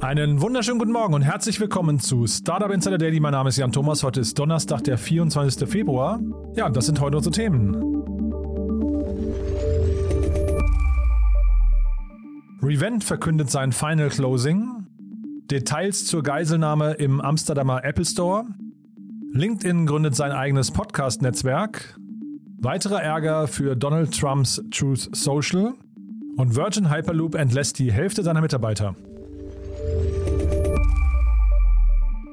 Einen wunderschönen guten Morgen und herzlich willkommen zu Startup Insider Daily. Mein Name ist Jan Thomas. Heute ist Donnerstag, der 24. Februar. Ja, das sind heute unsere Themen. Revent verkündet sein Final Closing. Details zur Geiselnahme im Amsterdamer Apple Store. LinkedIn gründet sein eigenes Podcast-Netzwerk. Weiterer Ärger für Donald Trumps Truth Social. Und Virgin Hyperloop entlässt die Hälfte seiner Mitarbeiter.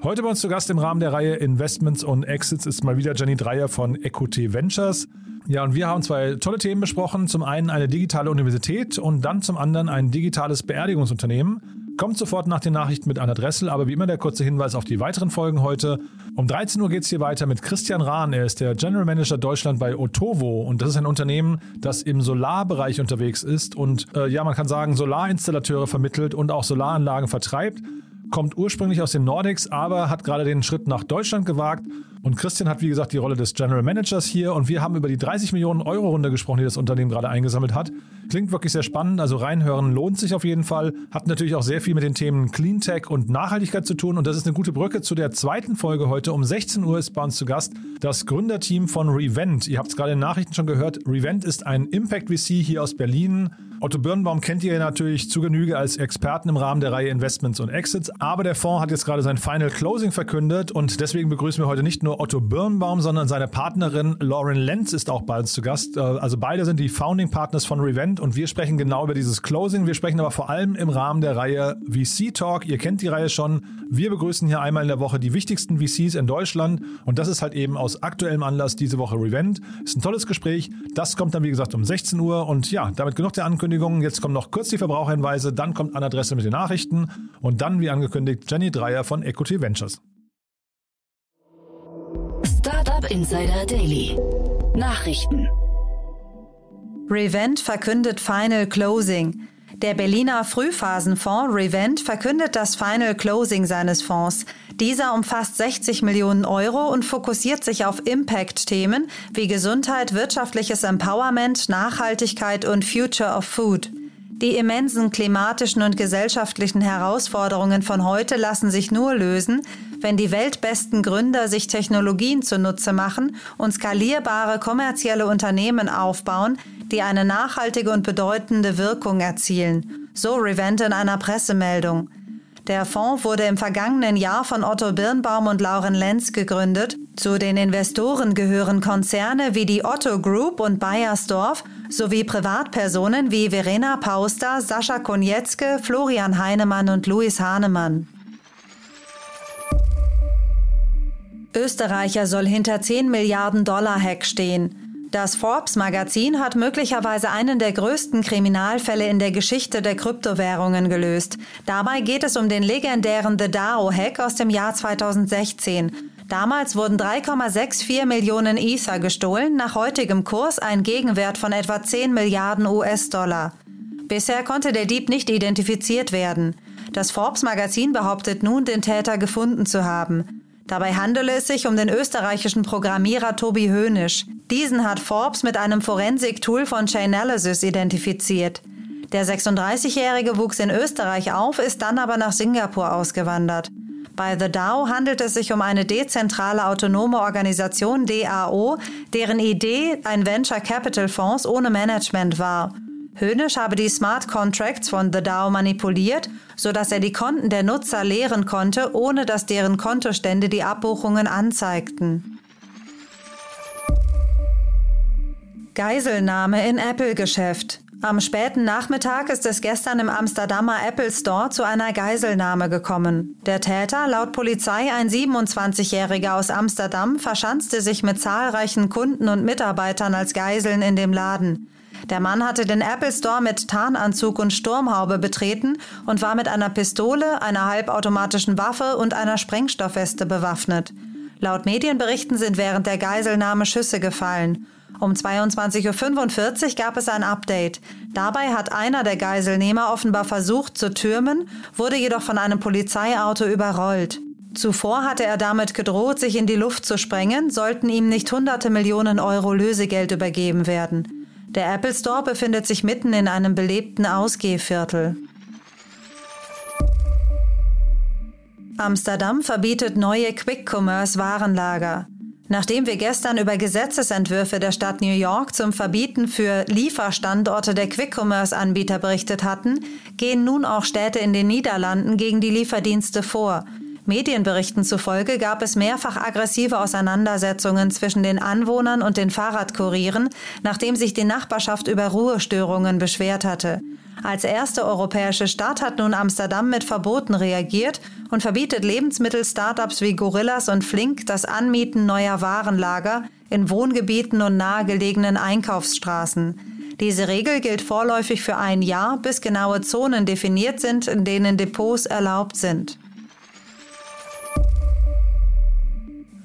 Heute bei uns zu Gast im Rahmen der Reihe Investments und Exits ist mal wieder Jenny Dreier von Equity Ventures. Ja, und wir haben zwei tolle Themen besprochen. Zum einen eine digitale Universität und dann zum anderen ein digitales Beerdigungsunternehmen. Kommt sofort nach den Nachrichten mit Anna Dressel, aber wie immer der kurze Hinweis auf die weiteren Folgen heute. Um 13 Uhr geht es hier weiter mit Christian Rahn. Er ist der General Manager Deutschland bei Otovo und das ist ein Unternehmen, das im Solarbereich unterwegs ist und äh, ja, man kann sagen, Solarinstallateure vermittelt und auch Solaranlagen vertreibt kommt ursprünglich aus den Nordics, aber hat gerade den Schritt nach Deutschland gewagt. Und Christian hat, wie gesagt, die Rolle des General Managers hier. Und wir haben über die 30 Millionen Euro Runde gesprochen, die das Unternehmen gerade eingesammelt hat. Klingt wirklich sehr spannend. Also reinhören lohnt sich auf jeden Fall. Hat natürlich auch sehr viel mit den Themen Cleantech und Nachhaltigkeit zu tun. Und das ist eine gute Brücke zu der zweiten Folge heute. Um 16 Uhr ist bei uns zu Gast das Gründerteam von Revent. Ihr habt es gerade in den Nachrichten schon gehört. Revent ist ein Impact VC hier aus Berlin Otto Birnbaum kennt ihr natürlich zu Genüge als Experten im Rahmen der Reihe Investments und Exits, aber der Fonds hat jetzt gerade sein Final Closing verkündet und deswegen begrüßen wir heute nicht nur Otto Birnbaum, sondern seine Partnerin Lauren Lenz ist auch bei uns zu Gast. Äh, also beide sind die Founding Partners von Revent und wir sprechen genau über dieses Closing. Wir sprechen aber vor allem im Rahmen der Reihe VC Talk. Ihr kennt die Reihe schon. Wir begrüßen hier einmal in der Woche die wichtigsten VCs in Deutschland und das ist halt eben aus aktuellem Anlass diese Woche Revent. Ist ein tolles Gespräch. Das kommt dann wie gesagt um 16 Uhr und ja, damit genug der Ankündigung. Ankündigungen. Jetzt kommen noch kurz die Verbraucherhinweise, dann kommt Anna Dressel mit den Nachrichten und dann, wie angekündigt, Jenny Dreier von Equity Ventures. Startup Insider Daily. Nachrichten. Revent verkündet Final Closing. Der Berliner Frühphasenfonds Revent verkündet das Final Closing seines Fonds. Dieser umfasst 60 Millionen Euro und fokussiert sich auf Impact-Themen wie Gesundheit, wirtschaftliches Empowerment, Nachhaltigkeit und Future of Food. Die immensen klimatischen und gesellschaftlichen Herausforderungen von heute lassen sich nur lösen, wenn die weltbesten Gründer sich Technologien zunutze machen und skalierbare kommerzielle Unternehmen aufbauen, die eine nachhaltige und bedeutende Wirkung erzielen, so Revent in einer Pressemeldung. Der Fonds wurde im vergangenen Jahr von Otto Birnbaum und Lauren Lenz gegründet. Zu den Investoren gehören Konzerne wie die Otto Group und Bayersdorf sowie Privatpersonen wie Verena Pauster, Sascha Konietzke, Florian Heinemann und Louis Hahnemann. Österreicher soll hinter 10 Milliarden Dollar Hack stehen. Das Forbes-Magazin hat möglicherweise einen der größten Kriminalfälle in der Geschichte der Kryptowährungen gelöst. Dabei geht es um den legendären The DAO-Hack aus dem Jahr 2016. Damals wurden 3,64 Millionen Ether gestohlen, nach heutigem Kurs ein Gegenwert von etwa 10 Milliarden US-Dollar. Bisher konnte der Dieb nicht identifiziert werden. Das Forbes-Magazin behauptet nun, den Täter gefunden zu haben. Dabei handele es sich um den österreichischen Programmierer Tobi Höhnisch. Diesen hat Forbes mit einem Forensik-Tool von Chainalysis identifiziert. Der 36-Jährige wuchs in Österreich auf, ist dann aber nach Singapur ausgewandert. Bei The DAO handelt es sich um eine dezentrale autonome Organisation DAO, deren Idee ein Venture Capital Fonds ohne Management war. Höhnisch habe die Smart Contracts von The DAO manipuliert, sodass er die Konten der Nutzer leeren konnte, ohne dass deren Kontostände die Abbuchungen anzeigten. Geiselnahme in Apple-Geschäft. Am späten Nachmittag ist es gestern im Amsterdamer Apple Store zu einer Geiselnahme gekommen. Der Täter, laut Polizei ein 27-Jähriger aus Amsterdam, verschanzte sich mit zahlreichen Kunden und Mitarbeitern als Geiseln in dem Laden. Der Mann hatte den Apple Store mit Tarnanzug und Sturmhaube betreten und war mit einer Pistole, einer halbautomatischen Waffe und einer Sprengstoffweste bewaffnet. Laut Medienberichten sind während der Geiselnahme Schüsse gefallen. Um 22.45 Uhr gab es ein Update. Dabei hat einer der Geiselnehmer offenbar versucht zu türmen, wurde jedoch von einem Polizeiauto überrollt. Zuvor hatte er damit gedroht, sich in die Luft zu sprengen, sollten ihm nicht hunderte Millionen Euro Lösegeld übergeben werden. Der Apple Store befindet sich mitten in einem belebten Ausgehviertel. Amsterdam verbietet neue Quick-Commerce-Warenlager. Nachdem wir gestern über Gesetzesentwürfe der Stadt New York zum Verbieten für Lieferstandorte der Quick-Commerce-Anbieter berichtet hatten, gehen nun auch Städte in den Niederlanden gegen die Lieferdienste vor. Medienberichten zufolge gab es mehrfach aggressive Auseinandersetzungen zwischen den Anwohnern und den Fahrradkurieren, nachdem sich die Nachbarschaft über Ruhestörungen beschwert hatte. Als erste europäische Stadt hat nun Amsterdam mit Verboten reagiert und verbietet Lebensmittel-Startups wie Gorillas und Flink das Anmieten neuer Warenlager in Wohngebieten und nahegelegenen Einkaufsstraßen. Diese Regel gilt vorläufig für ein Jahr, bis genaue Zonen definiert sind, in denen Depots erlaubt sind.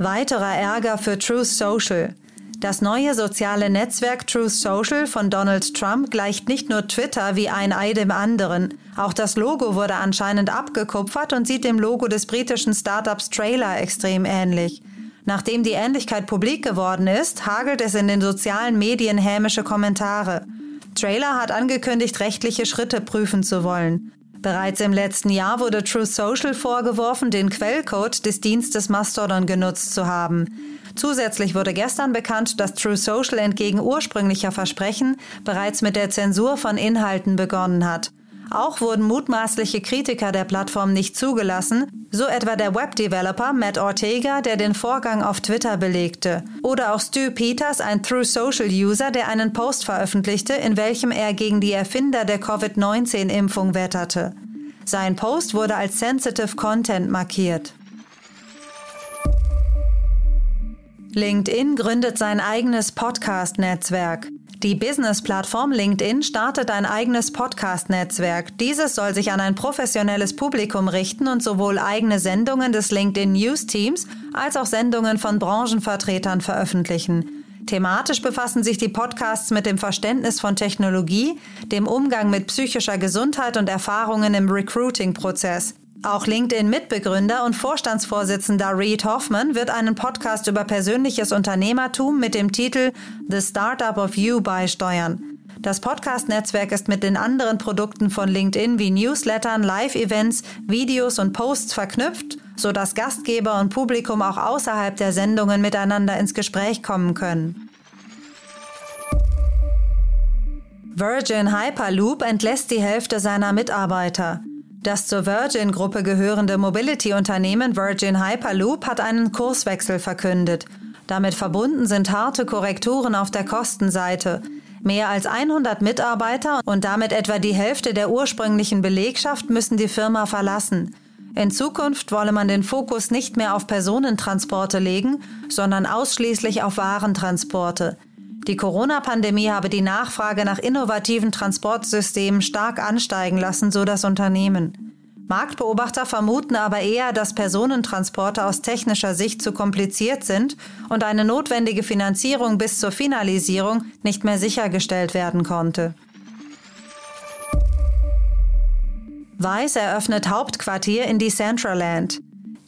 Weiterer Ärger für Truth Social. Das neue soziale Netzwerk Truth Social von Donald Trump gleicht nicht nur Twitter wie ein Ei dem anderen. Auch das Logo wurde anscheinend abgekupfert und sieht dem Logo des britischen Startups Trailer extrem ähnlich. Nachdem die Ähnlichkeit publik geworden ist, hagelt es in den sozialen Medien hämische Kommentare. Trailer hat angekündigt, rechtliche Schritte prüfen zu wollen. Bereits im letzten Jahr wurde True Social vorgeworfen, den Quellcode des Dienstes Mastodon genutzt zu haben. Zusätzlich wurde gestern bekannt, dass True Social entgegen ursprünglicher Versprechen bereits mit der Zensur von Inhalten begonnen hat. Auch wurden mutmaßliche Kritiker der Plattform nicht zugelassen, so etwa der Webdeveloper Matt Ortega, der den Vorgang auf Twitter belegte. Oder auch Stu Peters, ein True Social User, der einen Post veröffentlichte, in welchem er gegen die Erfinder der Covid-19-Impfung wetterte. Sein Post wurde als Sensitive Content markiert. LinkedIn gründet sein eigenes Podcast-Netzwerk. Die Business-Plattform LinkedIn startet ein eigenes Podcast-Netzwerk. Dieses soll sich an ein professionelles Publikum richten und sowohl eigene Sendungen des LinkedIn News Teams als auch Sendungen von Branchenvertretern veröffentlichen. Thematisch befassen sich die Podcasts mit dem Verständnis von Technologie, dem Umgang mit psychischer Gesundheit und Erfahrungen im Recruiting-Prozess. Auch LinkedIn-Mitbegründer und Vorstandsvorsitzender Reed Hoffman wird einen Podcast über persönliches Unternehmertum mit dem Titel The Startup of You beisteuern. Das Podcast-Netzwerk ist mit den anderen Produkten von LinkedIn wie Newslettern, Live-Events, Videos und Posts verknüpft, sodass Gastgeber und Publikum auch außerhalb der Sendungen miteinander ins Gespräch kommen können. Virgin Hyperloop entlässt die Hälfte seiner Mitarbeiter. Das zur Virgin-Gruppe gehörende Mobility-Unternehmen Virgin Hyperloop hat einen Kurswechsel verkündet. Damit verbunden sind harte Korrekturen auf der Kostenseite. Mehr als 100 Mitarbeiter und damit etwa die Hälfte der ursprünglichen Belegschaft müssen die Firma verlassen. In Zukunft wolle man den Fokus nicht mehr auf Personentransporte legen, sondern ausschließlich auf Warentransporte. Die Corona-Pandemie habe die Nachfrage nach innovativen Transportsystemen stark ansteigen lassen, so das Unternehmen. Marktbeobachter vermuten aber eher, dass Personentransporte aus technischer Sicht zu kompliziert sind und eine notwendige Finanzierung bis zur Finalisierung nicht mehr sichergestellt werden konnte. Weiß eröffnet Hauptquartier in Decentraland.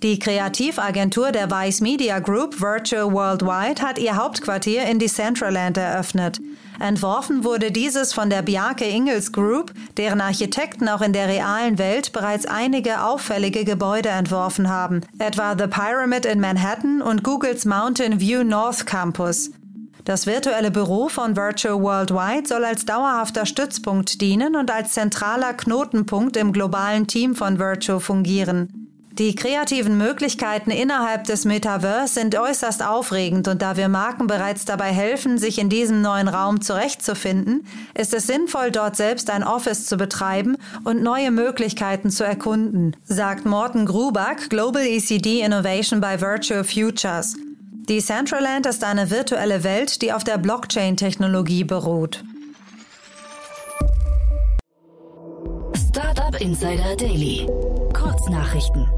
Die Kreativagentur der Vice Media Group Virtual Worldwide hat ihr Hauptquartier in Decentraland eröffnet. Entworfen wurde dieses von der Bjarke Ingels Group, deren Architekten auch in der realen Welt bereits einige auffällige Gebäude entworfen haben, etwa The Pyramid in Manhattan und Googles Mountain View North Campus. Das virtuelle Büro von Virtual Worldwide soll als dauerhafter Stützpunkt dienen und als zentraler Knotenpunkt im globalen Team von Virtual fungieren. Die kreativen Möglichkeiten innerhalb des Metaverse sind äußerst aufregend und da wir Marken bereits dabei helfen, sich in diesem neuen Raum zurechtzufinden, ist es sinnvoll, dort selbst ein Office zu betreiben und neue Möglichkeiten zu erkunden, sagt Morten Grubach, Global ECD Innovation bei Virtual Futures. Decentraland ist eine virtuelle Welt, die auf der Blockchain-Technologie beruht. Startup Insider Daily. Kurznachrichten.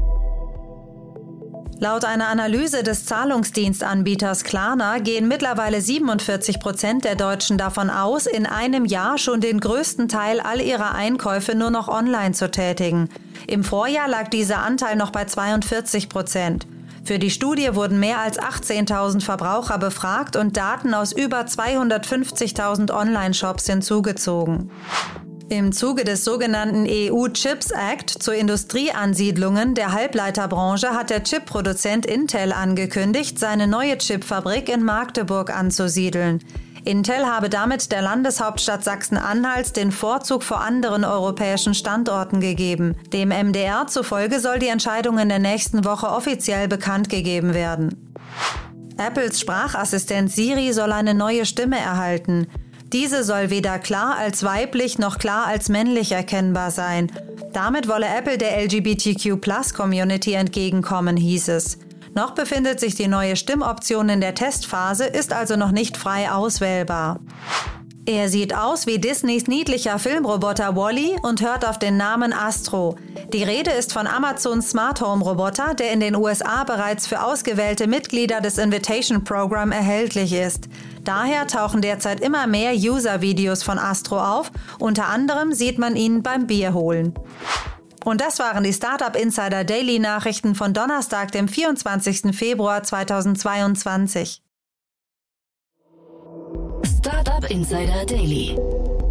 Laut einer Analyse des Zahlungsdienstanbieters Klarna gehen mittlerweile 47 Prozent der Deutschen davon aus, in einem Jahr schon den größten Teil all ihrer Einkäufe nur noch online zu tätigen. Im Vorjahr lag dieser Anteil noch bei 42 Prozent. Für die Studie wurden mehr als 18.000 Verbraucher befragt und Daten aus über 250.000 Online-Shops hinzugezogen. Im Zuge des sogenannten EU Chips Act zu Industrieansiedlungen der Halbleiterbranche hat der Chipproduzent Intel angekündigt, seine neue Chipfabrik in Magdeburg anzusiedeln. Intel habe damit der Landeshauptstadt Sachsen-Anhalt den Vorzug vor anderen europäischen Standorten gegeben. Dem MDR zufolge soll die Entscheidung in der nächsten Woche offiziell bekannt gegeben werden. Apples Sprachassistent Siri soll eine neue Stimme erhalten. Diese soll weder klar als weiblich noch klar als männlich erkennbar sein. Damit wolle Apple der LGBTQ-Plus-Community entgegenkommen, hieß es. Noch befindet sich die neue Stimmoption in der Testphase, ist also noch nicht frei auswählbar. Er sieht aus wie Disneys niedlicher Filmroboter Wally und hört auf den Namen Astro. Die Rede ist von Amazons Smart Home Roboter, der in den USA bereits für ausgewählte Mitglieder des Invitation Program erhältlich ist. Daher tauchen derzeit immer mehr User-Videos von Astro auf. Unter anderem sieht man ihn beim Bierholen. Und das waren die Startup Insider Daily Nachrichten von Donnerstag, dem 24. Februar 2022. Startup Insider Daily.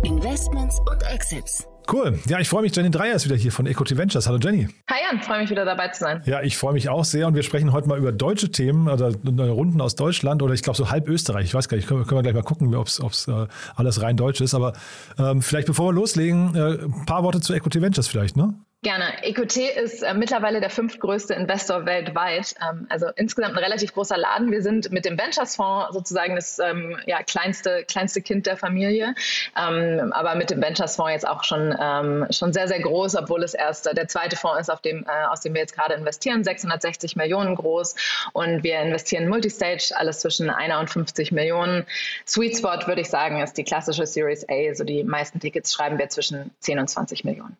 Investments und Exits. Cool. Ja, ich freue mich. Jenny Dreier ist wieder hier von Equity Ventures. Hallo Jenny. Hi Jan, freue mich wieder dabei zu sein. Ja, ich freue mich auch sehr und wir sprechen heute mal über deutsche Themen oder Runden aus Deutschland oder ich glaube so halb Österreich. Ich weiß gar nicht, können, können wir gleich mal gucken, ob es äh, alles rein deutsch ist. Aber ähm, vielleicht bevor wir loslegen, äh, ein paar Worte zu Equity Ventures vielleicht, ne? Gerne. EQT ist äh, mittlerweile der fünftgrößte Investor weltweit, ähm, also insgesamt ein relativ großer Laden. Wir sind mit dem Ventures Fonds sozusagen das ähm, ja, kleinste, kleinste Kind der Familie, ähm, aber mit dem Ventures Fonds jetzt auch schon, ähm, schon sehr, sehr groß, obwohl es erst der zweite Fonds ist, auf dem, äh, aus dem wir jetzt gerade investieren, 660 Millionen groß und wir investieren Multistage, alles zwischen einer und 50 Millionen. Sweet Spot würde ich sagen, ist die klassische Series A, so die meisten Tickets schreiben wir zwischen 10 und 20 Millionen.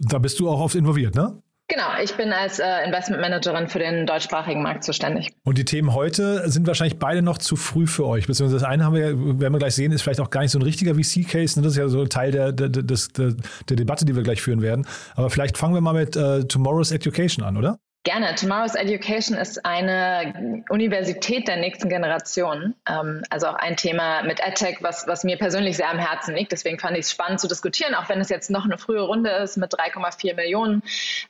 Da bist du auch oft involviert, ne? Genau, ich bin als äh, Investmentmanagerin für den deutschsprachigen Markt zuständig. Und die Themen heute sind wahrscheinlich beide noch zu früh für euch. Beziehungsweise das eine haben wir, werden wir gleich sehen, ist vielleicht auch gar nicht so ein richtiger VC-Case. Ne? Das ist ja so ein Teil der, der, der, der, Debatte, die wir gleich führen werden. Aber vielleicht fangen wir mal mit äh, Tomorrow's Education an, oder? Gerne. Tomorrow's Education ist eine Universität der nächsten Generation. Ähm, also auch ein Thema mit EdTech, was, was mir persönlich sehr am Herzen liegt. Deswegen fand ich es spannend zu diskutieren, auch wenn es jetzt noch eine frühe Runde ist mit 3,4 Millionen.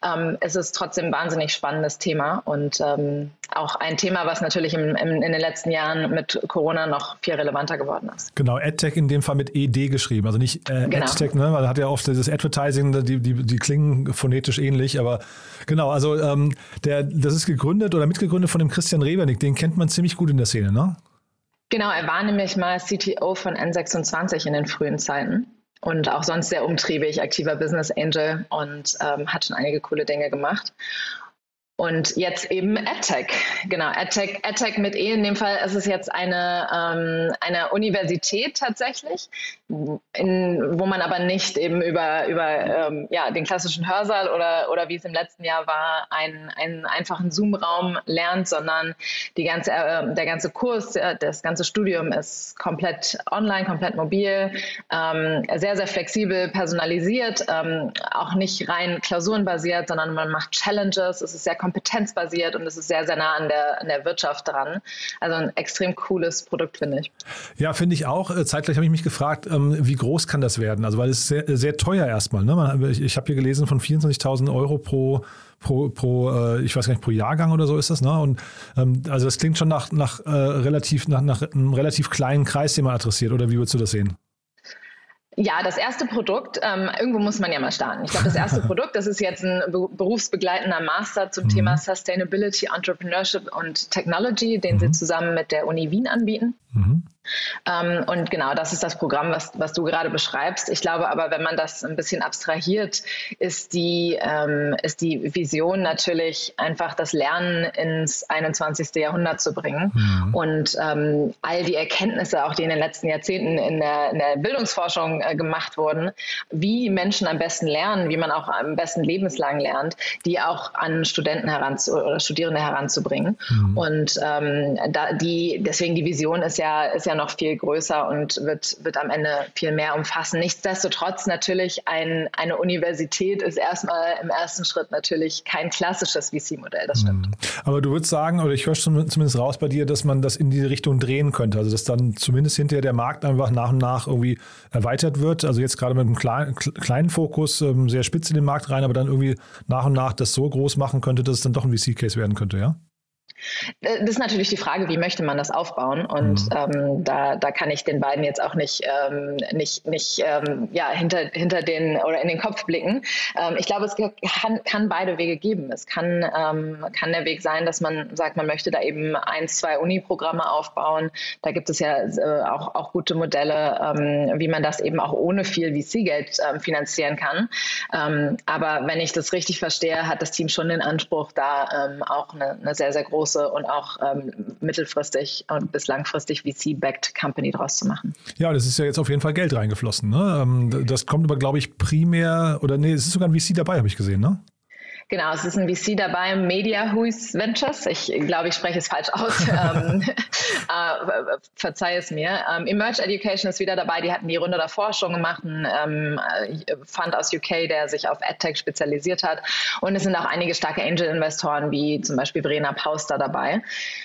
Ähm, es ist trotzdem ein wahnsinnig spannendes Thema und ähm, auch ein Thema, was natürlich im, im, in den letzten Jahren mit Corona noch viel relevanter geworden ist. Genau, EdTech in dem Fall mit ED geschrieben, also nicht äh, genau. EdTech, ne? man hat ja oft dieses Advertising, die, die, die klingen phonetisch ähnlich, aber genau, also ähm, der, das ist gegründet oder mitgegründet von dem Christian Rebernick, den kennt man ziemlich gut in der Szene, ne? Genau, er war nämlich mal CTO von N26 in den frühen Zeiten und auch sonst sehr umtriebig, aktiver Business Angel und ähm, hat schon einige coole Dinge gemacht. Und jetzt eben AdTech. Genau, AdTech, AdTech mit E. In dem Fall ist es jetzt eine, ähm, eine Universität tatsächlich, in, wo man aber nicht eben über, über ähm, ja, den klassischen Hörsaal oder, oder wie es im letzten Jahr war, einen, einen einfachen Zoom-Raum lernt, sondern die ganze, äh, der ganze Kurs, äh, das ganze Studium ist komplett online, komplett mobil, ähm, sehr, sehr flexibel, personalisiert, ähm, auch nicht rein klausurenbasiert, sondern man macht Challenges, es ist sehr kompetenzbasiert und es ist sehr, sehr nah an der, an der Wirtschaft dran. Also ein extrem cooles Produkt, finde ich. Ja, finde ich auch. Äh, zeitgleich habe ich mich gefragt, ähm, wie groß kann das werden? Also, weil es sehr, sehr teuer erstmal. Ne? Ich, ich habe hier gelesen von 24.000 Euro pro pro, pro äh, ich weiß gar nicht, pro Jahrgang oder so ist das, ne? Und ähm, also das klingt schon nach, nach äh, relativ, nach, nach einem relativ kleinen Kreis, den man adressiert, oder wie würdest du das sehen? Ja, das erste Produkt, ähm, irgendwo muss man ja mal starten. Ich glaube, das erste Produkt, das ist jetzt ein berufsbegleitender Master zum mhm. Thema Sustainability, Entrepreneurship und Technology, den mhm. sie zusammen mit der Uni Wien anbieten. Mhm. Ähm, und genau, das ist das Programm, was, was du gerade beschreibst. Ich glaube aber, wenn man das ein bisschen abstrahiert, ist die, ähm, ist die Vision natürlich einfach das Lernen ins 21. Jahrhundert zu bringen. Mhm. Und ähm, all die Erkenntnisse, auch die in den letzten Jahrzehnten in der, in der Bildungsforschung äh, gemacht wurden, wie Menschen am besten lernen, wie man auch am besten lebenslang lernt, die auch an Studenten heranzu oder Studierende heranzubringen. Mhm. Und ähm, da die, deswegen die Vision ist ja, ist ja noch viel größer und wird, wird am Ende viel mehr umfassen. Nichtsdestotrotz natürlich ein, eine Universität ist erstmal im ersten Schritt natürlich kein klassisches VC-Modell, das stimmt. Mhm. Aber du würdest sagen, oder ich höre zumindest raus bei dir, dass man das in diese Richtung drehen könnte, also dass dann zumindest hinterher der Markt einfach nach und nach irgendwie erweitert wird. Also jetzt gerade mit einem kleinen, kleinen Fokus ähm, sehr spitz in den Markt rein, aber dann irgendwie nach und nach das so groß machen könnte, dass es dann doch ein VC-Case werden könnte, ja? Äh, das ist natürlich die Frage, wie möchte man das aufbauen? Und mhm. ähm, da, da kann ich den beiden jetzt auch nicht, ähm, nicht, nicht ähm, ja, hinter, hinter den oder in den Kopf blicken. Ähm, ich glaube, es kann, kann beide Wege geben. Es kann, ähm, kann der Weg sein, dass man sagt, man möchte da eben ein, zwei Uni-Programme aufbauen. Da gibt es ja äh, auch, auch gute Modelle, ähm, wie man das eben auch ohne viel VC-Geld finanzieren kann. aber wenn ich das richtig verstehe, hat das Team schon den Anspruch, da auch eine, eine sehr, sehr große große und auch ähm, mittelfristig und bis langfristig VC-backed Company draus zu machen. Ja, das ist ja jetzt auf jeden Fall Geld reingeflossen. Ne? Ähm, das kommt aber, glaube ich, primär, oder nee, es ist sogar ein VC dabei, habe ich gesehen, ne? Genau, es ist ein VC dabei, Media Huis Ventures. Ich glaube, ich spreche es falsch aus. ähm, äh, verzeih es mir. Ähm, Emerge Education ist wieder dabei. Die hatten die Runde davor schon gemacht. Ein ähm, Fund aus UK, der sich auf EdTech spezialisiert hat. Und es sind auch einige starke Angel-Investoren, wie zum Beispiel Verena Pauster dabei.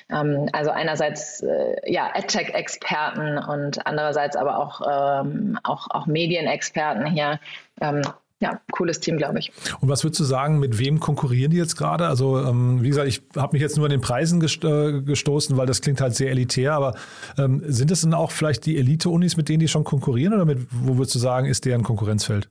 Ähm, also einerseits äh, ja, EdTech-Experten und andererseits aber auch, ähm, auch, auch Medienexperten hier. Ja, cooles Team, glaube ich. Und was würdest du sagen, mit wem konkurrieren die jetzt gerade? Also, ähm, wie gesagt, ich habe mich jetzt nur an den Preisen gest äh, gestoßen, weil das klingt halt sehr elitär, aber ähm, sind es denn auch vielleicht die Elite-Unis, mit denen die schon konkurrieren oder mit, wo würdest du sagen, ist deren Konkurrenzfeld?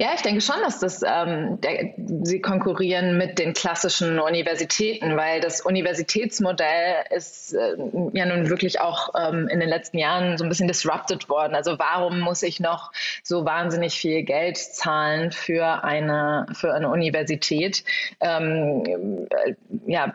Ja, ich denke schon, dass das, ähm, der, sie konkurrieren mit den klassischen Universitäten, weil das Universitätsmodell ist äh, ja nun wirklich auch ähm, in den letzten Jahren so ein bisschen disrupted worden. Also warum muss ich noch so wahnsinnig viel Geld zahlen für eine, für eine Universität? Ähm, äh, ja,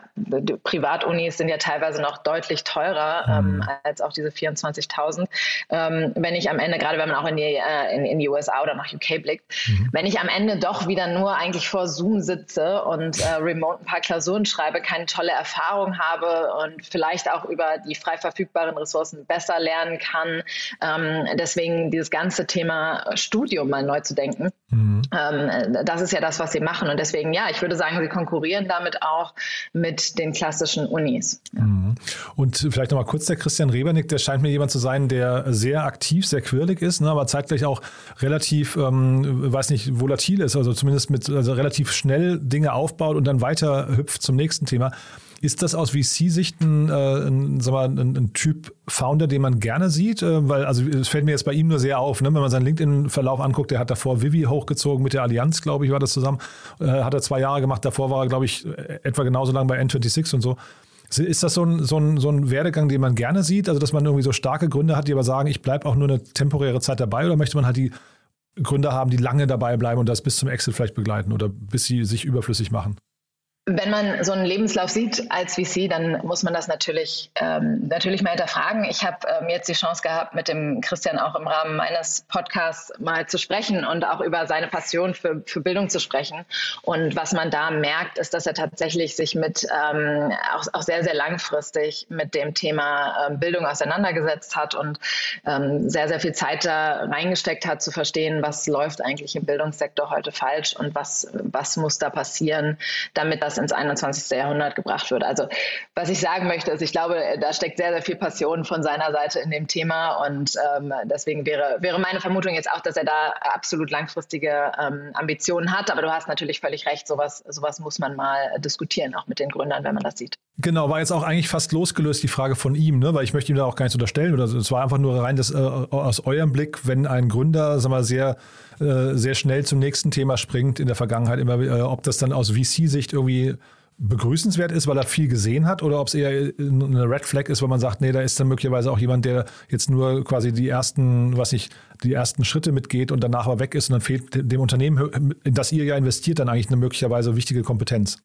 Privatunis sind ja teilweise noch deutlich teurer ähm, mhm. als auch diese 24.000. Ähm, wenn ich am Ende, gerade wenn man auch in die, äh, in, in die USA oder nach UK blickt, mhm. Wenn ich am Ende doch wieder nur eigentlich vor Zoom sitze und äh, remote ein paar Klausuren schreibe, keine tolle Erfahrung habe und vielleicht auch über die frei verfügbaren Ressourcen besser lernen kann. Ähm, deswegen dieses ganze Thema Studium mal neu zu denken. Mhm. Ähm, das ist ja das, was sie machen. Und deswegen, ja, ich würde sagen, sie konkurrieren damit auch mit den klassischen Unis. Mhm. Und vielleicht nochmal kurz der Christian Rebernick, der scheint mir jemand zu sein, der sehr aktiv, sehr quirlig ist, ne, aber zeitgleich auch relativ, ähm, weiß nicht, volatil ist, also zumindest mit also relativ schnell Dinge aufbaut und dann weiter hüpft zum nächsten Thema. Ist das aus VC-Sicht ein, äh, ein, ein, ein, Typ Founder, den man gerne sieht? Äh, weil, also es fällt mir jetzt bei ihm nur sehr auf, ne? wenn man seinen LinkedIn-Verlauf anguckt, der hat davor Vivi hochgezogen mit der Allianz, glaube ich, war das zusammen. Äh, hat er zwei Jahre gemacht, davor war er, glaube ich, etwa genauso lang bei N26 und so. Ist das so ein, so, ein, so ein Werdegang, den man gerne sieht? Also, dass man irgendwie so starke Gründe hat, die aber sagen, ich bleibe auch nur eine temporäre Zeit dabei oder möchte man halt die Gründer haben, die lange dabei bleiben und das bis zum Exit vielleicht begleiten oder bis sie sich überflüssig machen? Wenn man so einen Lebenslauf sieht als VC, dann muss man das natürlich, ähm, natürlich mal hinterfragen. Ich habe ähm, jetzt die Chance gehabt, mit dem Christian auch im Rahmen meines Podcasts mal zu sprechen und auch über seine Passion für, für Bildung zu sprechen. Und was man da merkt, ist, dass er tatsächlich sich mit ähm, auch, auch sehr, sehr langfristig mit dem Thema ähm, Bildung auseinandergesetzt hat und ähm, sehr, sehr viel Zeit da reingesteckt hat, zu verstehen, was läuft eigentlich im Bildungssektor heute falsch und was, was muss da passieren, damit das ins 21. Jahrhundert gebracht wird. Also was ich sagen möchte, ist, ich glaube, da steckt sehr, sehr viel Passion von seiner Seite in dem Thema und ähm, deswegen wäre, wäre meine Vermutung jetzt auch, dass er da absolut langfristige ähm, Ambitionen hat. Aber du hast natürlich völlig recht, sowas, sowas muss man mal diskutieren, auch mit den Gründern, wenn man das sieht. Genau, war jetzt auch eigentlich fast losgelöst die Frage von ihm, ne? weil ich möchte ihm da auch gar nichts unterstellen. Oder es war einfach nur rein das, äh, aus eurem Blick, wenn ein Gründer, sag mal, sehr äh, sehr schnell zum nächsten Thema springt in der Vergangenheit immer, äh, ob das dann aus VC-Sicht irgendwie begrüßenswert ist, weil er viel gesehen hat, oder ob es eher eine Red Flag ist, weil man sagt, nee, da ist dann möglicherweise auch jemand, der jetzt nur quasi die ersten, was ich, die ersten Schritte mitgeht und danach aber weg ist und dann fehlt dem Unternehmen, in das ihr ja investiert, dann eigentlich eine möglicherweise wichtige Kompetenz.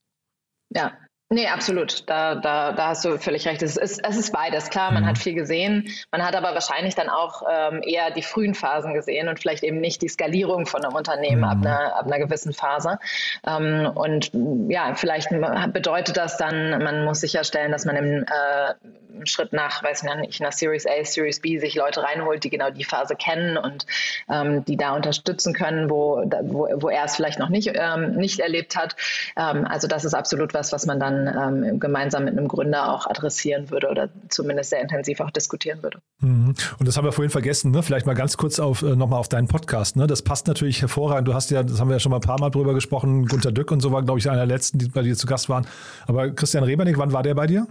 Ja, Nee, absolut. Da, da, da hast du völlig recht. Es ist, es ist beides. Klar, man mhm. hat viel gesehen. Man hat aber wahrscheinlich dann auch ähm, eher die frühen Phasen gesehen und vielleicht eben nicht die Skalierung von einem Unternehmen mhm. ab, einer, ab einer gewissen Phase. Ähm, und ja, vielleicht bedeutet das dann, man muss sicherstellen, dass man im äh, Schritt nach, weiß ich nicht, nach Series A, Series B sich Leute reinholt, die genau die Phase kennen und ähm, die da unterstützen können, wo, wo, wo er es vielleicht noch nicht, ähm, nicht erlebt hat. Ähm, also das ist absolut was, was man dann ähm, gemeinsam mit einem Gründer auch adressieren würde oder zumindest sehr intensiv auch diskutieren würde. Mhm. Und das haben wir vorhin vergessen, ne? vielleicht mal ganz kurz auf, äh, nochmal auf deinen Podcast. Ne? Das passt natürlich hervorragend. Du hast ja, das haben wir ja schon mal ein paar Mal drüber gesprochen, Gunter Dück und so war, glaube ich, einer der letzten, die bei dir zu Gast waren. Aber Christian Rebernick, wann war der bei dir?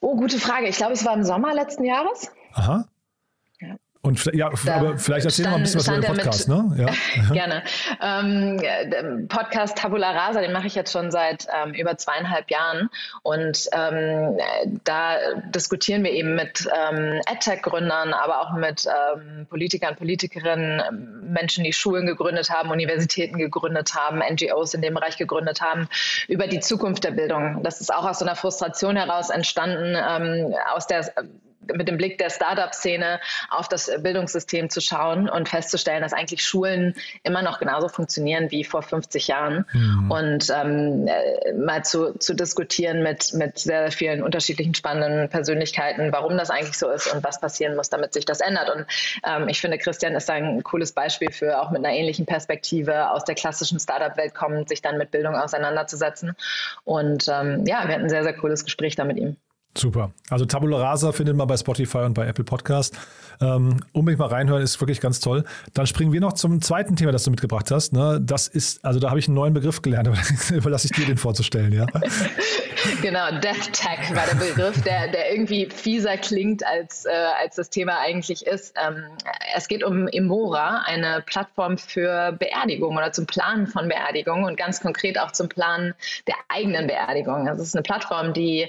Oh, gute Frage. Ich glaube, es war im Sommer letzten Jahres. Aha. Und ja, da aber vielleicht erzähl stand, mal ein bisschen was über den Podcast, mit, ne? Ja. Gerne. Ähm, Podcast Tabula Rasa, den mache ich jetzt schon seit ähm, über zweieinhalb Jahren. Und ähm, da diskutieren wir eben mit ähm, EdTech-Gründern, aber auch mit ähm, Politikern, Politikerinnen, Menschen, die Schulen gegründet haben, Universitäten gegründet haben, NGOs in dem Bereich gegründet haben, über die Zukunft der Bildung. Das ist auch aus so einer Frustration heraus entstanden, ähm, aus der mit dem Blick der Startup-Szene auf das Bildungssystem zu schauen und festzustellen, dass eigentlich Schulen immer noch genauso funktionieren wie vor 50 Jahren mhm. und ähm, äh, mal zu, zu diskutieren mit, mit sehr vielen unterschiedlichen spannenden Persönlichkeiten, warum das eigentlich so ist und was passieren muss, damit sich das ändert. Und ähm, ich finde, Christian ist ein cooles Beispiel für auch mit einer ähnlichen Perspektive aus der klassischen Startup-Welt kommend, sich dann mit Bildung auseinanderzusetzen. Und ähm, ja, wir hatten ein sehr, sehr cooles Gespräch da mit ihm. Super. Also Tabula Rasa findet man bei Spotify und bei Apple Podcast. Ähm, unbedingt mal reinhören, ist wirklich ganz toll. Dann springen wir noch zum zweiten Thema, das du mitgebracht hast. Ne? Das ist, also da habe ich einen neuen Begriff gelernt, aber überlasse ich dir den vorzustellen, ja. genau, Death Tech war der Begriff, der, der irgendwie fieser klingt, als, äh, als das Thema eigentlich ist. Ähm, es geht um Emora, eine Plattform für Beerdigung oder zum Planen von Beerdigung und ganz konkret auch zum Planen der eigenen Beerdigung. Das ist eine Plattform, die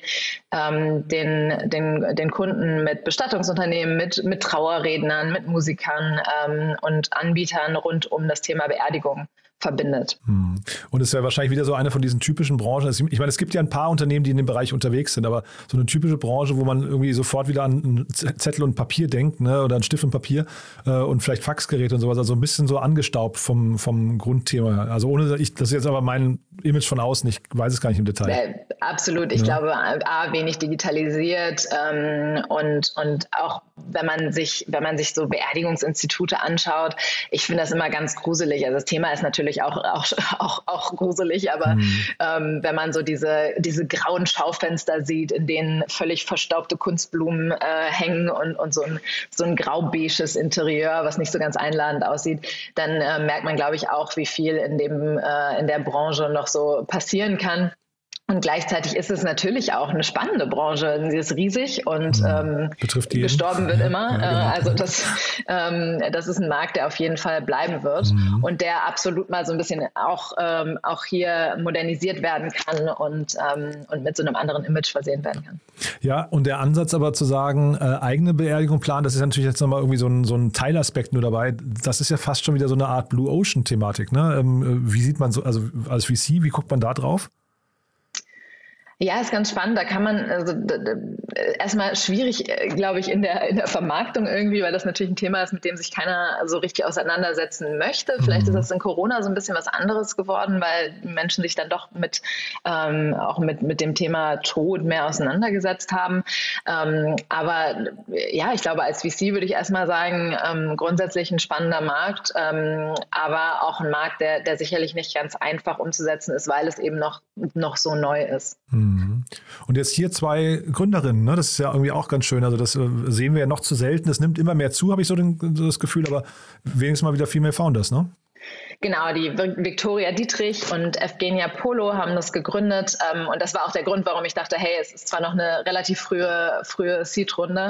ähm, den, den, den Kunden mit Bestattungsunternehmen, mit, mit Trauerrednern, mit Musikern ähm, und Anbietern rund um das Thema Beerdigung verbindet. Hm. Und es wäre wahrscheinlich wieder so eine von diesen typischen Branchen. Ich meine, es gibt ja ein paar Unternehmen, die in dem Bereich unterwegs sind, aber so eine typische Branche, wo man irgendwie sofort wieder an Zettel und Papier denkt, ne, oder an Stift und Papier äh, und vielleicht Faxgerät und sowas, also ein bisschen so angestaubt vom, vom Grundthema. Also ohne, ich, das ist jetzt aber mein Image von außen, ich weiß es gar nicht im Detail. Äh, absolut. Ich ja. glaube, A, wenig digitalisiert ähm, und, und auch wenn man sich, wenn man sich so Beerdigungsinstitute anschaut, ich finde das immer ganz gruselig. Also das Thema ist natürlich auch, auch, auch, auch gruselig, aber mhm. ähm, wenn man so diese, diese grauen Schaufenster sieht, in denen völlig verstaubte Kunstblumen äh, hängen und, und so ein, so ein grau-beiges Interieur, was nicht so ganz einladend aussieht, dann äh, merkt man, glaube ich, auch, wie viel in, dem, äh, in der Branche noch so passieren kann. Und gleichzeitig ist es natürlich auch eine spannende Branche. Sie ist riesig und mhm. ähm, gestorben wird immer. Ja, genau. Äh, also das, ähm, das ist ein Markt, der auf jeden Fall bleiben wird mhm. und der absolut mal so ein bisschen auch, ähm, auch hier modernisiert werden kann und, ähm, und mit so einem anderen Image versehen werden kann. Ja, und der Ansatz aber zu sagen, äh, eigene Beerdigung planen, das ist natürlich jetzt nochmal irgendwie so ein, so ein Teilaspekt nur dabei. Das ist ja fast schon wieder so eine Art Blue Ocean-Thematik. Ne? Ähm, wie sieht man so, also als VC, wie guckt man da drauf? Ja, ist ganz spannend. Da kann man also, erstmal schwierig, äh, glaube ich, in der, in der Vermarktung irgendwie, weil das natürlich ein Thema ist, mit dem sich keiner so richtig auseinandersetzen möchte. Vielleicht ist mhm. das in Corona so ein bisschen was anderes geworden, weil Menschen sich dann doch mit ähm, auch mit, mit dem Thema Tod mehr auseinandergesetzt haben. Ähm, aber ja, ich glaube, als VC würde ich erstmal sagen, ähm, grundsätzlich ein spannender Markt, ähm, aber auch ein Markt, der, der sicherlich nicht ganz einfach umzusetzen ist, weil es eben noch, noch so neu ist. Mhm. Mhm. Und jetzt hier zwei Gründerinnen, ne? das ist ja irgendwie auch ganz schön. Also das äh, sehen wir ja noch zu selten. Es nimmt immer mehr zu, habe ich so, den, so das Gefühl, aber wenigstens mal wieder viel mehr Founders, ne? Genau, die Victoria Dietrich und Evgenia Polo haben das gegründet. Ähm, und das war auch der Grund, warum ich dachte, hey, es ist zwar noch eine relativ frühe, frühe Seed-Runde,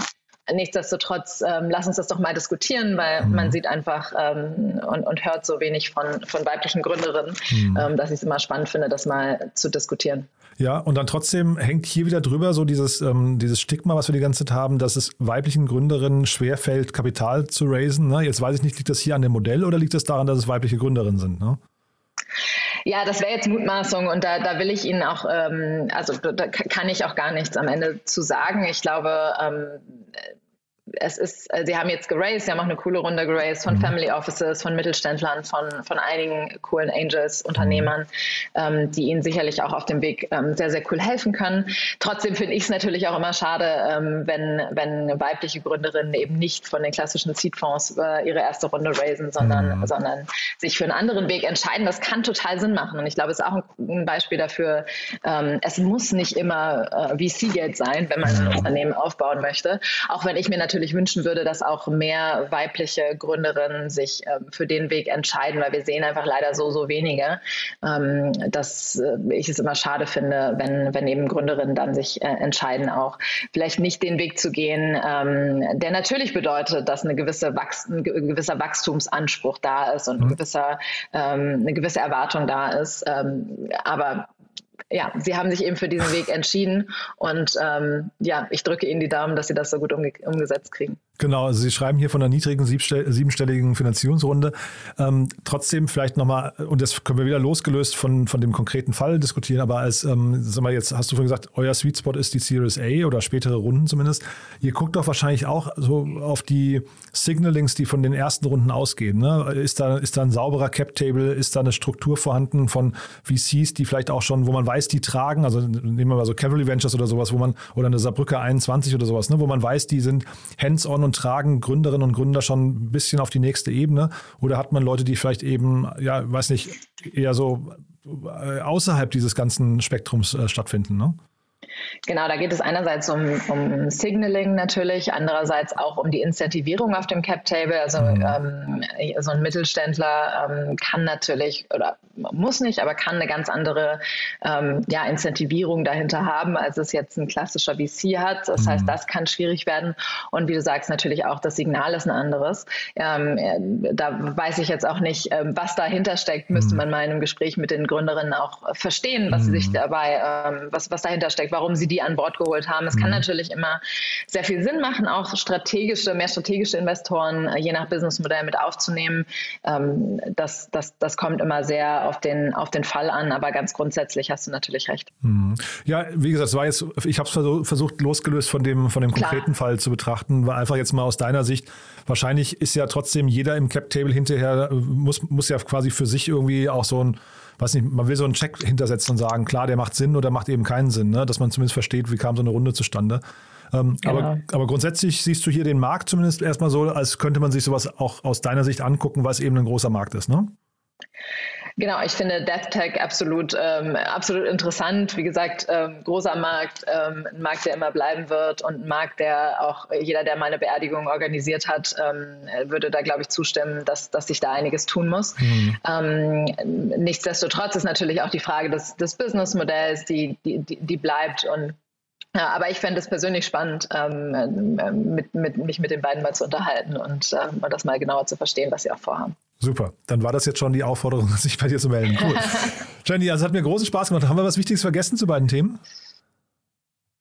nichtsdestotrotz, ähm, lass uns das doch mal diskutieren, weil mhm. man sieht einfach ähm, und, und hört so wenig von, von weiblichen Gründerinnen, mhm. ähm, dass ich es immer spannend finde, das mal zu diskutieren. Ja, und dann trotzdem hängt hier wieder drüber so dieses, ähm, dieses Stigma, was wir die ganze Zeit haben, dass es weiblichen Gründerinnen schwerfällt, Kapital zu raisen. Ne? Jetzt weiß ich nicht, liegt das hier an dem Modell oder liegt das daran, dass es weibliche Gründerinnen sind? Ne? Ja, das wäre jetzt Mutmaßung und da, da will ich Ihnen auch, ähm, also da kann ich auch gar nichts am Ende zu sagen. Ich glaube, ähm, es ist, äh, sie haben jetzt geraced, sie haben auch eine coole Runde geraced von mhm. Family Offices, von Mittelständlern, von, von einigen coolen Angels, Unternehmern, ähm, die ihnen sicherlich auch auf dem Weg ähm, sehr, sehr cool helfen können. Trotzdem finde ich es natürlich auch immer schade, ähm, wenn, wenn weibliche Gründerinnen eben nicht von den klassischen Seedfonds äh, ihre erste Runde raisen, sondern, mhm. sondern sich für einen anderen Weg entscheiden. Das kann total Sinn machen. Und ich glaube, es ist auch ein, ein Beispiel dafür, ähm, es muss nicht immer äh, VC-Geld sein, wenn man ein mhm. Unternehmen aufbauen möchte. Auch wenn ich mir natürlich natürlich wünschen würde, dass auch mehr weibliche Gründerinnen sich ähm, für den Weg entscheiden, weil wir sehen einfach leider so, so wenige, ähm, dass äh, ich es immer schade finde, wenn, wenn eben Gründerinnen dann sich äh, entscheiden, auch vielleicht nicht den Weg zu gehen, ähm, der natürlich bedeutet, dass eine gewisse Wachs ein gewisser Wachstumsanspruch da ist und ein mhm. gewisser, ähm, eine gewisse Erwartung da ist. Ähm, aber ja, sie haben sich eben für diesen Weg entschieden und ähm, ja, ich drücke Ihnen die Daumen, dass Sie das so gut umge umgesetzt kriegen. Genau, also Sie schreiben hier von einer niedrigen siebenstelligen Finanzierungsrunde. Ähm, trotzdem vielleicht nochmal, und das können wir wieder losgelöst von, von dem konkreten Fall diskutieren, aber als, ähm, sag mal, jetzt hast du vorhin gesagt, euer Sweet Spot ist die Series A oder spätere Runden zumindest. Ihr guckt doch wahrscheinlich auch so auf die Signalings, die von den ersten Runden ausgehen. Ne? Ist, da, ist da ein sauberer Cap-Table? Ist da eine Struktur vorhanden von VCs, die vielleicht auch schon, wo man weiß, die tragen, also nehmen wir mal so Cavalry Ventures oder sowas, wo man, oder eine Saarbrücker 21 oder sowas, ne? wo man weiß, die sind hands-on und tragen Gründerinnen und Gründer schon ein bisschen auf die nächste Ebene? Oder hat man Leute, die vielleicht eben, ja, weiß nicht, eher so äh, außerhalb dieses ganzen Spektrums äh, stattfinden? Ne? Genau, da geht es einerseits um, um Signaling natürlich, andererseits auch um die Incentivierung auf dem Cap-Table. Also mhm. ähm, so ein Mittelständler ähm, kann natürlich oder muss nicht, aber kann eine ganz andere ähm, ja, Incentivierung dahinter haben, als es jetzt ein klassischer VC hat. Das mhm. heißt, das kann schwierig werden. Und wie du sagst, natürlich auch das Signal ist ein anderes. Ähm, da weiß ich jetzt auch nicht, ähm, was dahinter steckt, müsste mhm. man mal in einem Gespräch mit den Gründerinnen auch verstehen, was sie sich mhm. dabei, ähm, was, was dahinter steckt, warum warum sie die an Bord geholt haben. Es mhm. kann natürlich immer sehr viel Sinn machen, auch strategische, mehr strategische Investoren äh, je nach Businessmodell mit aufzunehmen. Ähm, das, das, das kommt immer sehr auf den, auf den Fall an, aber ganz grundsätzlich hast du natürlich recht. Mhm. Ja, wie gesagt, es war jetzt, ich habe es versucht, losgelöst von dem, von dem konkreten Fall zu betrachten, war einfach jetzt mal aus deiner Sicht. Wahrscheinlich ist ja trotzdem jeder im Cap-Table hinterher, äh, muss, muss ja quasi für sich irgendwie auch so ein weiß nicht, man will so einen Check hintersetzen und sagen, klar, der macht Sinn oder macht eben keinen Sinn, ne? dass man zumindest versteht, wie kam so eine Runde zustande. Ähm, genau. aber, aber grundsätzlich siehst du hier den Markt zumindest erstmal so, als könnte man sich sowas auch aus deiner Sicht angucken, was eben ein großer Markt ist, ne? Genau, ich finde DeathTech absolut, ähm, absolut interessant. Wie gesagt, ähm, großer Markt, ähm, ein Markt, der immer bleiben wird und ein Markt, der auch jeder, der meine Beerdigung organisiert hat, ähm, würde da, glaube ich, zustimmen, dass, dass sich da einiges tun muss. Mhm. Ähm, nichtsdestotrotz ist natürlich auch die Frage des, des Businessmodells, die, die, die bleibt und ja, aber ich fände es persönlich spannend, ähm, mit, mit, mich mit den beiden mal zu unterhalten und ähm, das mal genauer zu verstehen, was sie auch vorhaben. Super, dann war das jetzt schon die Aufforderung, sich bei dir zu melden. Cool. Jenny, also hat mir großen Spaß gemacht. Haben wir was Wichtiges vergessen zu beiden Themen?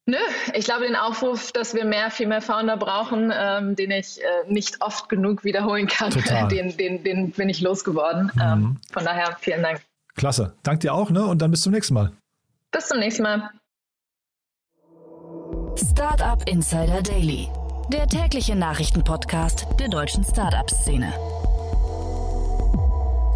Nö, ich glaube, den Aufruf, dass wir mehr Female Founder brauchen, ähm, den ich äh, nicht oft genug wiederholen kann, den, den, den bin ich losgeworden. Mhm. Ähm, von daher vielen Dank. Klasse. Dank dir auch ne? und dann bis zum nächsten Mal. Bis zum nächsten Mal. Startup Insider Daily, der tägliche Nachrichtenpodcast der deutschen Startup-Szene.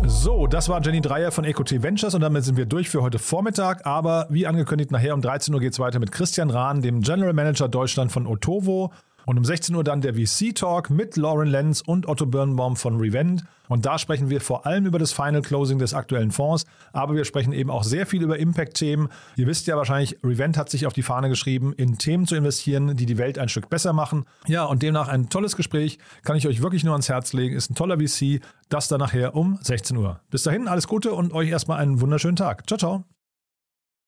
So, das war Jenny Dreier von EcoT Ventures und damit sind wir durch für heute Vormittag. Aber wie angekündigt, nachher um 13 Uhr geht es weiter mit Christian Rahn, dem General Manager Deutschland von Otovo. Und um 16 Uhr dann der VC-Talk mit Lauren Lenz und Otto Birnbaum von Revent. Und da sprechen wir vor allem über das Final Closing des aktuellen Fonds, aber wir sprechen eben auch sehr viel über Impact-Themen. Ihr wisst ja wahrscheinlich, Revent hat sich auf die Fahne geschrieben, in Themen zu investieren, die die Welt ein Stück besser machen. Ja, und demnach ein tolles Gespräch, kann ich euch wirklich nur ans Herz legen. Ist ein toller VC. Das dann nachher um 16 Uhr. Bis dahin, alles Gute und euch erstmal einen wunderschönen Tag. Ciao, ciao.